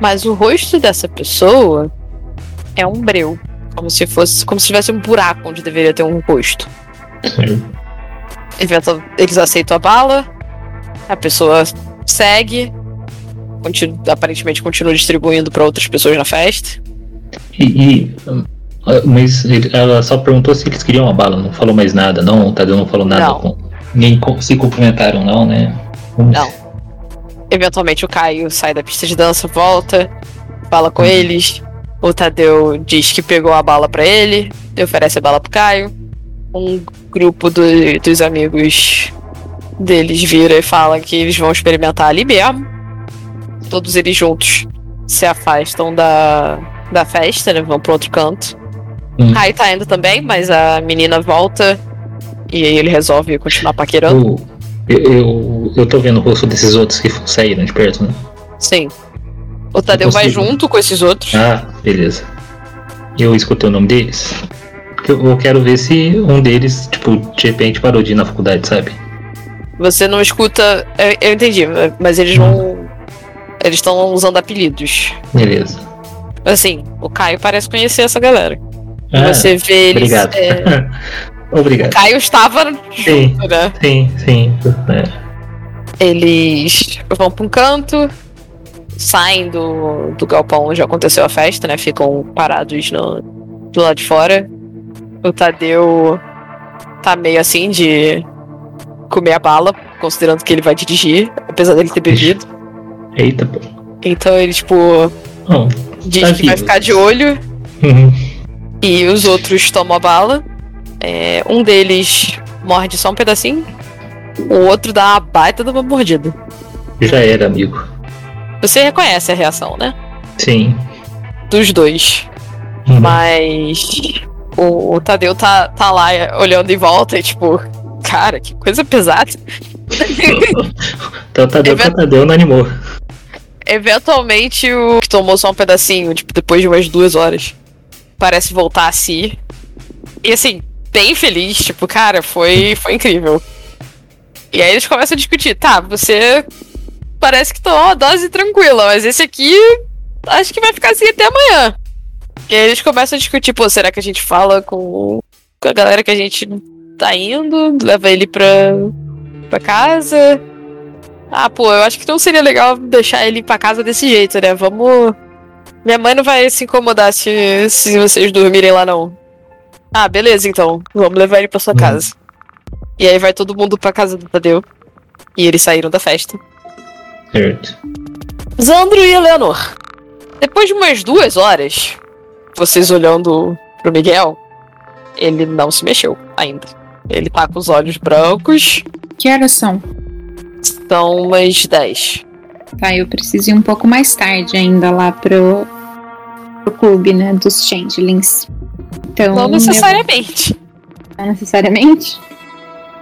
Mas o rosto dessa pessoa é um breu. Como se fosse. Como se tivesse um buraco onde deveria ter um rosto. Sim. Eles aceitam a bala, a pessoa segue, continu- aparentemente continua distribuindo para outras pessoas na festa. E, e, mas ela só perguntou se eles queriam a bala, não falou mais nada, não. O Tadeu não falou nada Não. com. Nem se cumprimentaram, não, né? Não. eventualmente o Caio sai da pista de dança, volta, fala com eles. O Tadeu diz que pegou a bala pra ele, e oferece a bala pro Caio. Um grupo do- dos amigos deles vira e fala que eles vão experimentar ali mesmo. Todos eles juntos se afastam da, da festa, né? Vão pro outro canto. Hum. Caio tá indo também, mas a menina volta e aí ele resolve continuar paquerando. Eu, eu, eu, eu tô vendo o rosto desses outros que saíram de perto, né? Sim. O Tadeu vai junto com esses outros. Ah, beleza. Eu escutei o nome deles. Porque Eu, quero ver se um deles, tipo, de repente parou de ir na faculdade, sabe? Você não escuta. Eu, eu entendi, mas eles não. Eles estão usando apelidos. Beleza. Assim, o Caio parece conhecer essa galera. Ah, Você vê eles. obrigado. é, o obrigado. Caio estava Sim. junto, né? Sim, sim. É. Eles vão pra um canto, saem do, do galpão onde aconteceu a festa, né? Ficam parados no, do lado de fora. O Tadeu tá meio assim de comer a bala, considerando que ele vai dirigir, apesar dele ter bebido. Eita, pô. Então ele, tipo, Bom, diz Tá que vai vivo. ficar de olho uhum. e os outros tomam a bala. É, um deles morde só um pedacinho, o outro dá uma baita de uma mordida. já era, amigo. Você reconhece a reação, né? Sim. Dos dois. Uhum. Mas o, o Tadeu tá, tá lá olhando em volta e tipo, cara, que coisa pesada. Então Tadeu, Event- Tadeu não animou. Eventualmente o que tomou só um pedacinho, tipo, depois de umas duas horas, parece voltar a si. E assim, bem feliz, tipo, cara, foi, foi incrível. E aí eles começam a discutir, tá, você parece que tomou uma dose tranquila, mas esse aqui acho que vai ficar assim até amanhã. E aí eles começam a discutir, pô, será que a gente fala com, com a galera que a gente tá indo? Leva ele pra, pra casa? Ah, pô, eu acho que não seria legal deixar ele ir pra casa desse jeito, né? Vamos. Minha mãe não vai se incomodar se, se vocês dormirem lá, não. Ah, beleza, então. Vamos levar ele pra sua Uhum. casa. E aí vai todo mundo pra casa do Tadeu. E eles saíram da festa. Certo. Zandro e Eleanor. Depois de umas duas horas, vocês olhando pro Miguel, ele não se mexeu ainda. Ele tá com os olhos brancos. Que horas são? São umas 10. Tá, eu preciso ir um pouco mais tarde ainda lá pro, pro clube, né, dos changelings. Então, Não eu- necessariamente. não necessariamente.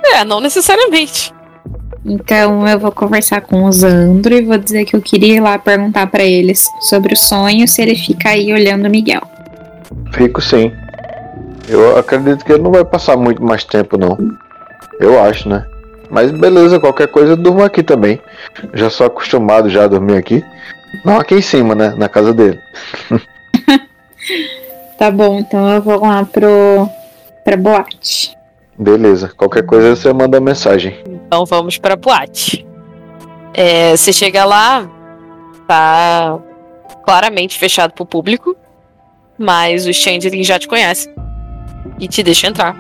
É, não necessariamente. Então eu vou conversar com o Zandro e vou dizer que eu queria ir lá perguntar pra eles sobre o sonho, se ele fica aí olhando o Miguel. Fico sim. Eu acredito que ele não vai passar muito mais tempo, não. Eu acho, né? Mas beleza, qualquer coisa eu durmo aqui também. Já sou acostumado já a dormir aqui. Não aqui em cima, né? Na casa dele. Tá bom, então eu vou lá pro pra boate. Beleza. Qualquer coisa você manda mensagem. Então vamos pra boate. É, você chega lá, tá claramente fechado pro público, mas os changelings já te conhecem e te deixam entrar.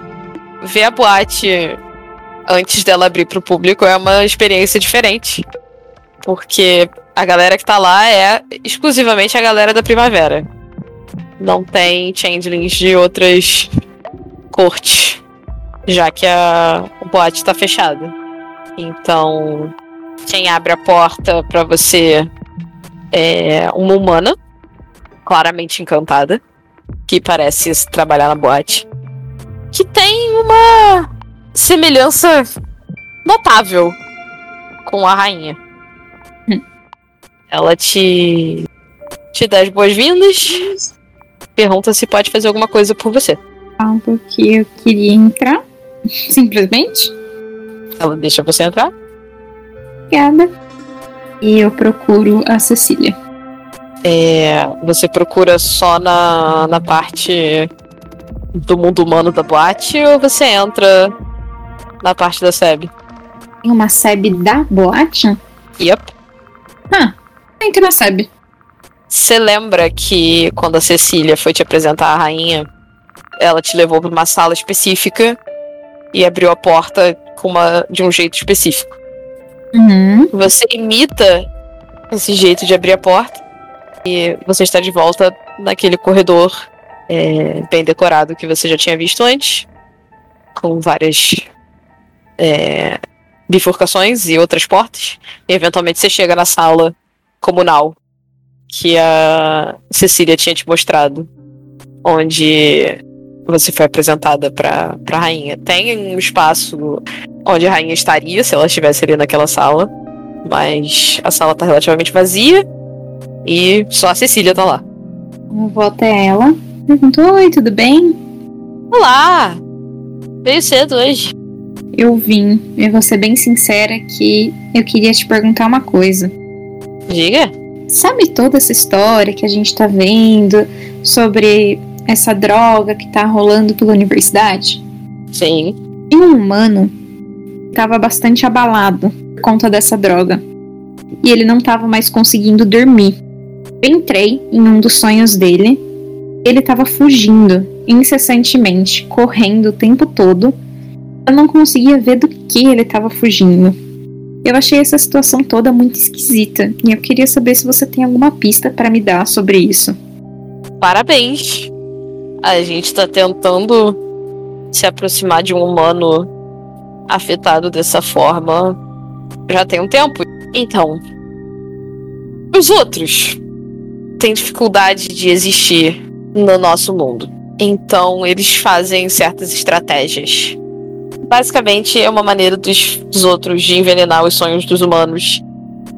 Ver a boate antes dela abrir pro público é uma experiência diferente, porque a galera que tá lá é exclusivamente a galera da primavera. Não tem changelings de outras cortes, já que a boate tá fechada. Então, quem abre a porta pra você é uma humana, claramente encantada, que parece trabalhar na boate, que tem uma semelhança notável com a rainha. Hum. Ela te te dá as boas-vindas, pergunta se pode fazer alguma coisa por você. Algo que eu queria entrar, simplesmente. Ela deixa você entrar. Obrigada. E eu procuro a Cecília. É, você procura só na, na parte do mundo humano da boate ou você entra na parte da SEB? Tem uma SEB da boate? Yep. Entra na SEB. Você lembra que quando a Cecília foi te apresentar a rainha, ela te levou para uma sala específica e abriu a porta com uma, de um jeito específico? Uhum. Você imita esse jeito de abrir a porta. E você está de volta naquele corredor é, bem decorado que você já tinha visto antes, com várias é, bifurcações e outras portas. E eventualmente você chega na sala comunal que a Cecília tinha te mostrado, onde você foi apresentada para a rainha. Tem um espaço onde a rainha estaria se ela estivesse ali naquela sala, mas a sala tá relativamente vazia e só a Cecília tá lá. Eu vou até ela, pergunto: Oi, tudo bem? Olá! Veio cedo hoje. Eu vim, eu vou ser bem sincera que eu queria te perguntar uma coisa. Diga. Sabe toda essa história que a gente tá vendo sobre essa droga que tá rolando pela universidade? Sim. E um humano estava bastante abalado por conta dessa droga. E ele não estava mais conseguindo dormir. Eu entrei em um dos sonhos dele. Ele estava fugindo incessantemente, correndo o tempo todo. Eu não conseguia ver do que ele estava fugindo. Eu achei essa situação toda muito esquisita e eu queria saber se você tem alguma pista para me dar sobre isso. Parabéns. A gente tá tentando se aproximar de um humano afetado dessa forma já tem um tempo. Então, os outros têm dificuldade de existir no nosso mundo. Então, eles fazem certas estratégias basicamente é uma maneira dos, dos outros de envenenar os sonhos dos humanos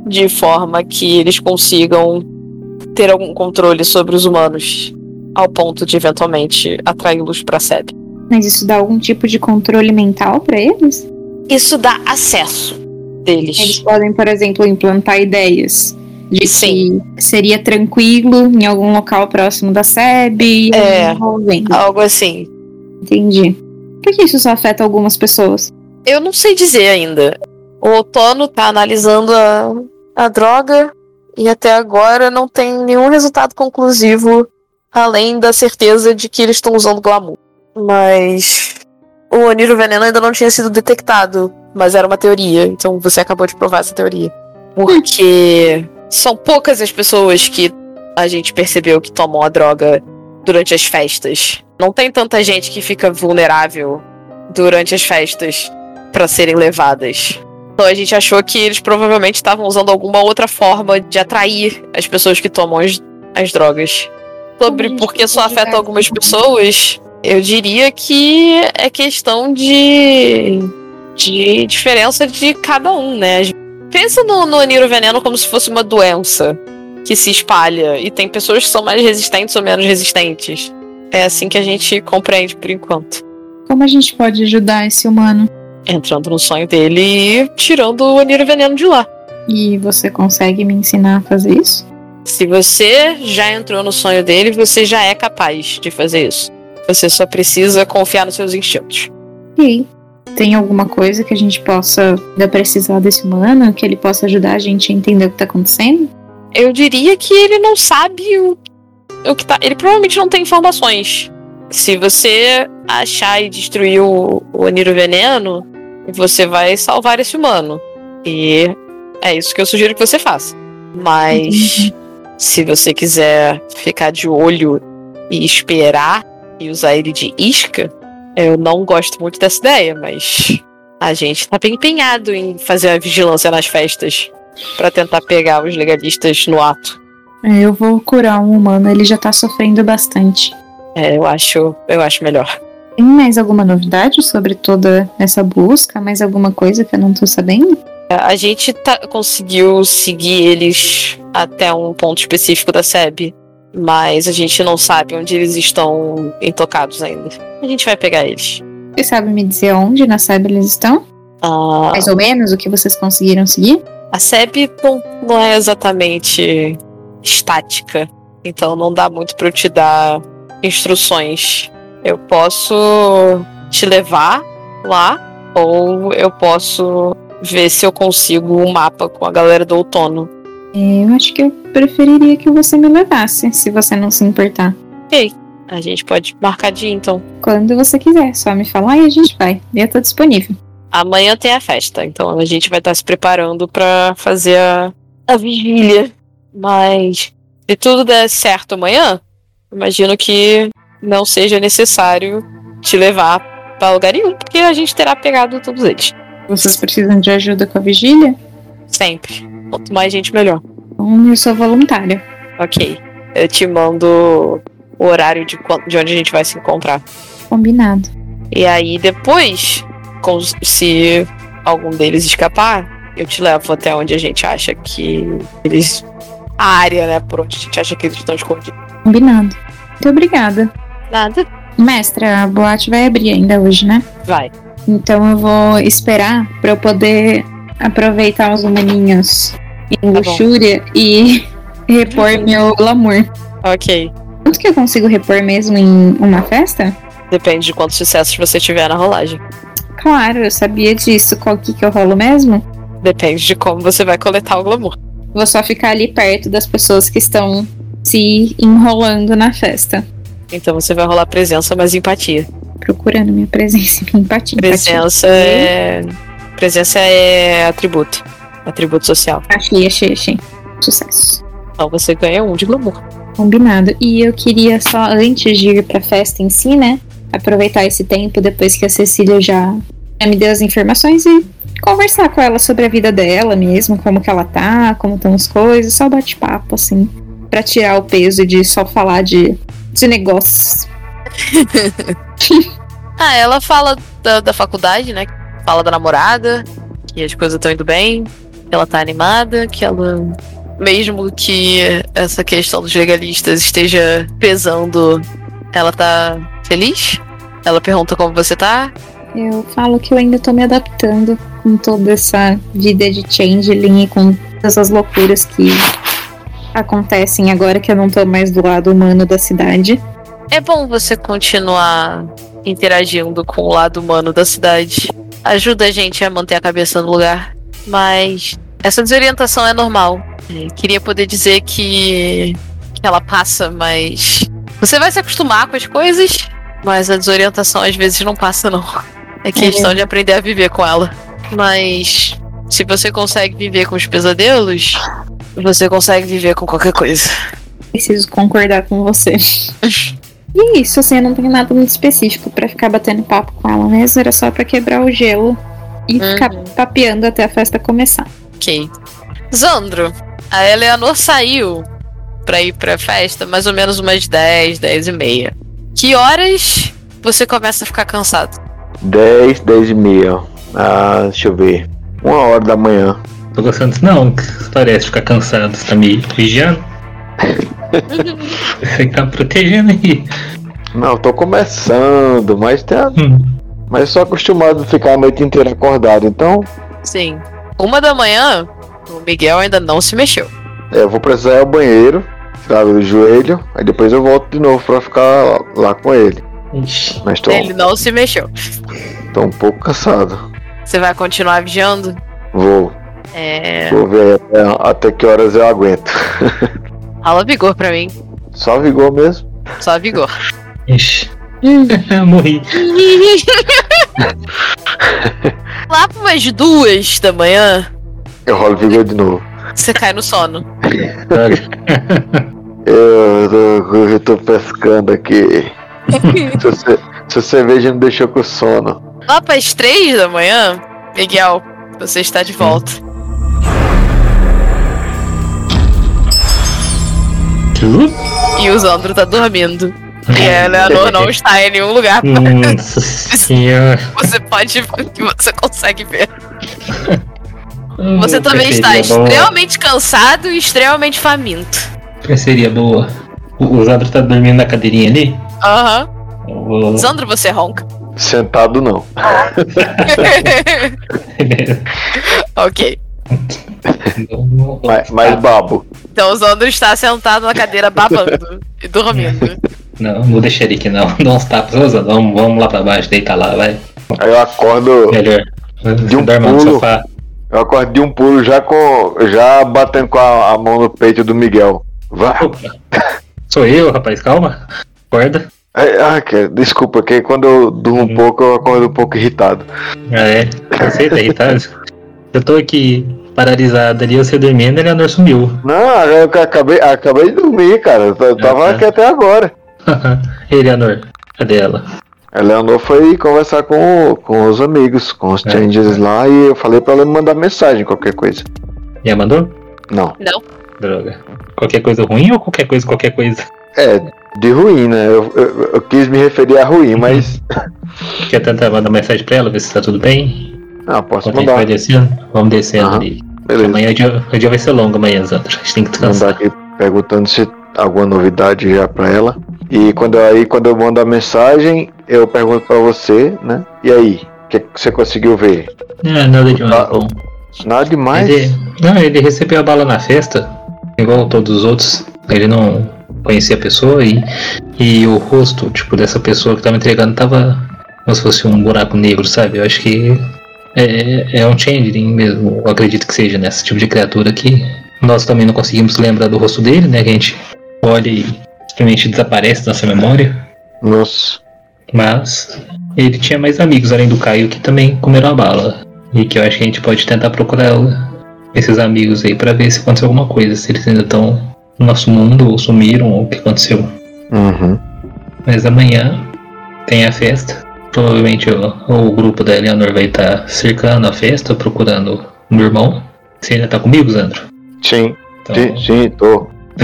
de forma que eles consigam ter algum controle sobre os humanos ao ponto de eventualmente atraí-los para a SEB. Mas isso dá algum tipo de controle mental para eles? Isso dá acesso deles. Eles podem, por exemplo, implantar ideias de Sim. que seria tranquilo em algum local próximo da SEB. É, envolvendo. Algo assim. Entendi. Por que isso só afeta algumas pessoas? Eu não sei dizer ainda. O outono tá analisando a, a droga e até agora não tem nenhum resultado conclusivo além da certeza de que eles estão usando glamour. Mas o oniro veneno ainda não tinha sido detectado, mas era uma teoria, então você acabou de provar essa teoria. Porque são poucas as pessoas que a gente percebeu que tomam a droga durante as festas. Não tem tanta gente que fica vulnerável durante as festas para serem levadas. Então a gente achou que eles provavelmente estavam usando alguma outra forma de atrair as pessoas que tomam as, as drogas. Sobre por que só afeta algumas pessoas, eu diria que é questão de. de diferença de cada um, né? Pensa no, no Niro Veneno como se fosse uma doença que se espalha e tem pessoas que são mais resistentes ou menos resistentes. É assim que a gente compreende por enquanto. Como a gente pode ajudar esse humano? Entrando no sonho dele e tirando o Niro Veneno de lá. E você consegue me ensinar a fazer isso? Se você já entrou no sonho dele, você já é capaz de fazer isso. Você só precisa confiar nos seus instintos. Ok. Tem alguma coisa que a gente possa ainda precisar desse humano? Que ele possa ajudar a gente a entender o que tá acontecendo? Eu diria que ele não sabe o, o que tá. Ele provavelmente não tem informações. Se você achar e destruir o, o Oniro Veneno, você vai salvar esse humano. E é isso que eu sugiro que você faça. Mas se você quiser ficar de olho e esperar e usar ele de isca, eu não gosto muito dessa ideia, mas a gente tá bem empenhado em fazer a vigilância nas festas para tentar pegar os legalistas no ato. É, Eu vou curar um humano, ele já tá sofrendo bastante. É, eu acho, eu acho melhor. Tem mais alguma novidade sobre toda essa busca? Mais alguma coisa que eu não tô sabendo? A gente tá- conseguiu seguir eles até um ponto específico da SEB, mas a gente não sabe onde eles estão intocados ainda. A gente vai pegar eles. Você sabe me dizer onde na SEB eles estão? Ah, Mais ou menos o que vocês conseguiram seguir? a SEB não, não é exatamente estática, então não dá muito pra eu te dar instruções. Eu posso te levar lá, ou eu posso ver se eu consigo um mapa com a galera do outono. É, Eu acho que eu preferiria que você me levasse, se você não se importar. A gente pode marcar dia então. Quando você quiser, só me falar e a gente vai. Eu tô disponível. Amanhã tem a festa, então a gente vai estar se preparando pra fazer a, a vigília. Mas se tudo der certo amanhã, imagino que não seja necessário te levar para lugar nenhum, porque a gente terá pegado todos eles. Vocês precisam de ajuda com a vigília? Sempre. Quanto mais gente, melhor. Então, eu sou voluntária. Ok. Eu te mando o horário de, de onde a gente vai se encontrar. Combinado. E aí depois, se algum deles escapar, eu te levo até onde a gente acha que eles. A área, né? Por onde a gente acha que eles estão escondidos. Combinado. Muito obrigada. Nada. Mestra, a boate vai abrir ainda hoje, né? Vai. Então eu vou esperar pra eu poder aproveitar os humaninhos em Tá luxúria e repor meu glamour. Ok. Quanto que eu consigo repor mesmo em uma festa? Depende de quantos sucessos você tiver na rolagem. Claro, eu sabia disso. Qual que, que eu rolo mesmo? Depende de como você vai coletar o glamour. Vou só ficar ali perto das pessoas que estão se enrolando na festa. Então você vai rolar presença mais empatia. Procurando minha presença e minha empatia. Presença é. Presença é atributo. Atributo social. Achei, achei, achei. Sucesso. Então você ganha um de glamour. Combinado. E eu queria só, antes de ir pra festa em si, né? Aproveitar esse tempo depois que a Cecília já, já me deu as informações e conversar com ela sobre a vida dela mesmo, como que ela tá, como estão as coisas, só bate-papo, assim. Pra tirar o peso de só falar de, de negócios. Ah, ela fala da, da faculdade, né? Fala da namorada, que as coisas estão indo bem, ela tá animada, que ela. Mesmo que essa questão dos legalistas esteja pesando, ela tá feliz. Ela pergunta como você tá. Eu falo que eu ainda tô me adaptando com toda essa vida de changeling e com todas as loucuras que acontecem agora que eu não tô mais do lado humano da cidade. É bom você continuar interagindo com o lado humano da cidade. Ajuda a gente a manter a cabeça no lugar. Mas essa desorientação é normal. É, Queria poder dizer que, que ela passa, mas. Você vai se acostumar com as coisas, mas a desorientação às vezes não passa, não. É questão de aprender a viver com ela. Mas se você consegue viver com os pesadelos, você consegue viver com qualquer coisa. Preciso concordar com você. E é isso, assim, eu não tenho nada muito específico pra ficar batendo papo com ela mesmo. Era só pra quebrar o gelo e Uhum. ficar papeando até a festa começar. Ok. Zandro, a Eleanor saiu pra ir pra festa mais ou menos umas 10, 10 e meia. Que horas você começa a ficar cansado? 10, 10 e meia. Ah, deixa eu ver. Uma hora da manhã. Tô gostando disso. Não, parece ficar cansado. Você tá me vigiando? Você tá protegendo aí. Não, tô começando, mas tem a- Hum. Mas sou acostumado a ficar a noite inteira acordado, então Sim. Uma da manhã, o Miguel ainda não se mexeu. é, eu vou precisar ir ao banheiro, tirar o joelho, aí depois eu volto de novo pra ficar lá com ele. Ixi. Mas tô, Ele não se mexeu. tô um pouco cansado. Você vai continuar vigiando? Vou, É. vou ver até, até que horas eu aguento. Rola vigor pra mim. Só vigor mesmo. Só vigor. Ixi. Morri. Lá por umas duas da manhã, Eu rolo vigor de novo. você cai no sono. Eu tô, eu tô pescando aqui. se, você, se cerveja me deixou com sono. Lá pras três da manhã, Miguel, você está de volta. Tu? E o Zandro tá dormindo. E a Eleanor não está em nenhum lugar. Nossa senhora. Você pode que você consegue ver. Você Hum, também está boa. extremamente cansado e extremamente faminto. Seria boa. O, o Zandro tá dormindo na cadeirinha ali? Aham. Vou- Zandro, você ronca. Sentado não. ok. Mas, mas babo. Então o Zandro está sentado na cadeira babando e dormindo. Não, não vou deixar ele aqui não. Dá uns tapas, Zandro. Vamos, vamos lá pra baixo, deita lá, vai. Aí eu acordo. Melhor. De um pulo. Eu acordo de um pulo já com. já batendo com a, a mão no peito do Miguel. Vai. Opa. Sou eu, rapaz, calma. Acorda. Ah, que, desculpa, que quando eu durmo um pouco eu acordo um pouco irritado. Ah, é. Você tá irritado? Eu tô aqui paralisada ali, você dormindo, a Eleanor sumiu. Não, eu acabei, acabei de dormir, cara. Eu tava tá. aqui até agora. Eleanor, cadê ela? A Leonor foi conversar com, com os amigos, com os É. changers lá, e eu falei pra ela me mandar mensagem, qualquer coisa. Já mandou? Não. Droga. Qualquer coisa ruim ou qualquer coisa, qualquer coisa? É, de ruim, né? Eu, eu, eu quis me referir a ruim, mas. Quer tentar mandar mensagem pra ela, ver se tá tudo bem? Ah, posso Enquanto a gente vai mandar. descendo, vamos descendo ali. Beleza. Amanhã o dia, o dia vai ser longo amanhã, Zandra. A gente tem que mandar descansar. aqui perguntando se alguma novidade já pra ela. E quando aí quando eu mando a mensagem, eu pergunto pra você, né? E aí, o que, que você conseguiu ver? Não, nada de Ah, bom. Nada demais. Ele, não, ele recebeu a bala na festa, igual todos os outros. Ele não conhecia a pessoa e, e o rosto, tipo, dessa pessoa que tava entregando tava como se fosse um buraco negro, sabe? Eu acho que é, é um changeling mesmo, eu acredito que seja nesse tipo de criatura aqui. Nós também não conseguimos lembrar do rosto dele, né? Que a gente olha e simplesmente desaparece da nossa memória. Nossa. Mas ele tinha mais amigos além do Caio que também comeram a bala. E que eu acho que a gente pode tentar procurar esses amigos aí pra ver se aconteceu alguma coisa. Se eles ainda estão no nosso mundo ou sumiram ou o que aconteceu. Uhum. Mas amanhã tem a festa. Provavelmente o, o grupo da Eleanor vai estar cercando a festa, procurando o meu irmão. Você ainda tá comigo, Zandro? Sim, Então, sim, sim, tô.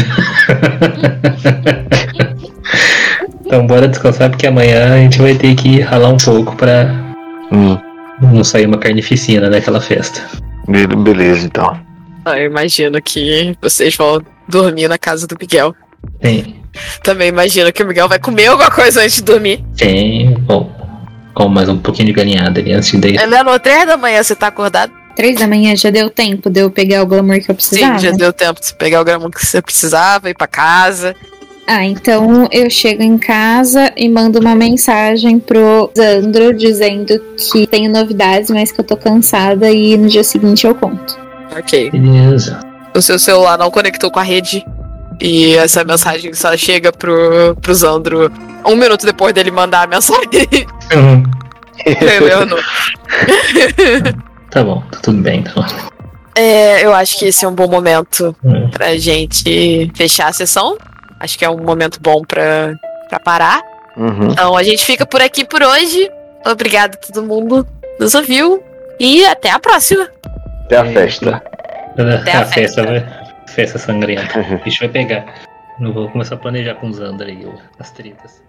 então bora descansar porque amanhã a gente vai ter que ralar um pouco pra Hum, não sair uma carnificina daquela festa. be- beleza, então. Ah, Eu imagino que vocês vão dormir na casa do Miguel. Tem, Também imagino que o Miguel vai comer alguma coisa antes de dormir. tem. Bom, como mais um pouquinho de galinhada ali antes de deitar. Eleanor, três da manhã você tá acordado? Três da manhã já deu tempo de eu pegar o glamour que eu precisava? Sim, já deu tempo de você pegar o grama que você precisava, ir pra casa. Ah, então eu chego em casa e mando uma mensagem pro Zandro dizendo que tenho novidades, mas que eu tô cansada e no dia seguinte eu conto. Ok. Beleza. O seu celular não conectou com a rede. E essa mensagem só chega pro, pro Zandro um minuto depois dele mandar a mensagem. Eleanor. tá bom, tá tudo bem então. É, eu acho que esse é um bom momento Hum. pra gente fechar a sessão. Acho que é um momento bom pra, pra parar. Uhum. Então a gente fica por aqui por hoje. Obrigado a todo mundo que nos ouviu. E até a próxima. Até a festa. Até a, festa, festa. Festa sangrenta. A gente vai pegar. Não vou começar a planejar com os aí, ó, as tretas.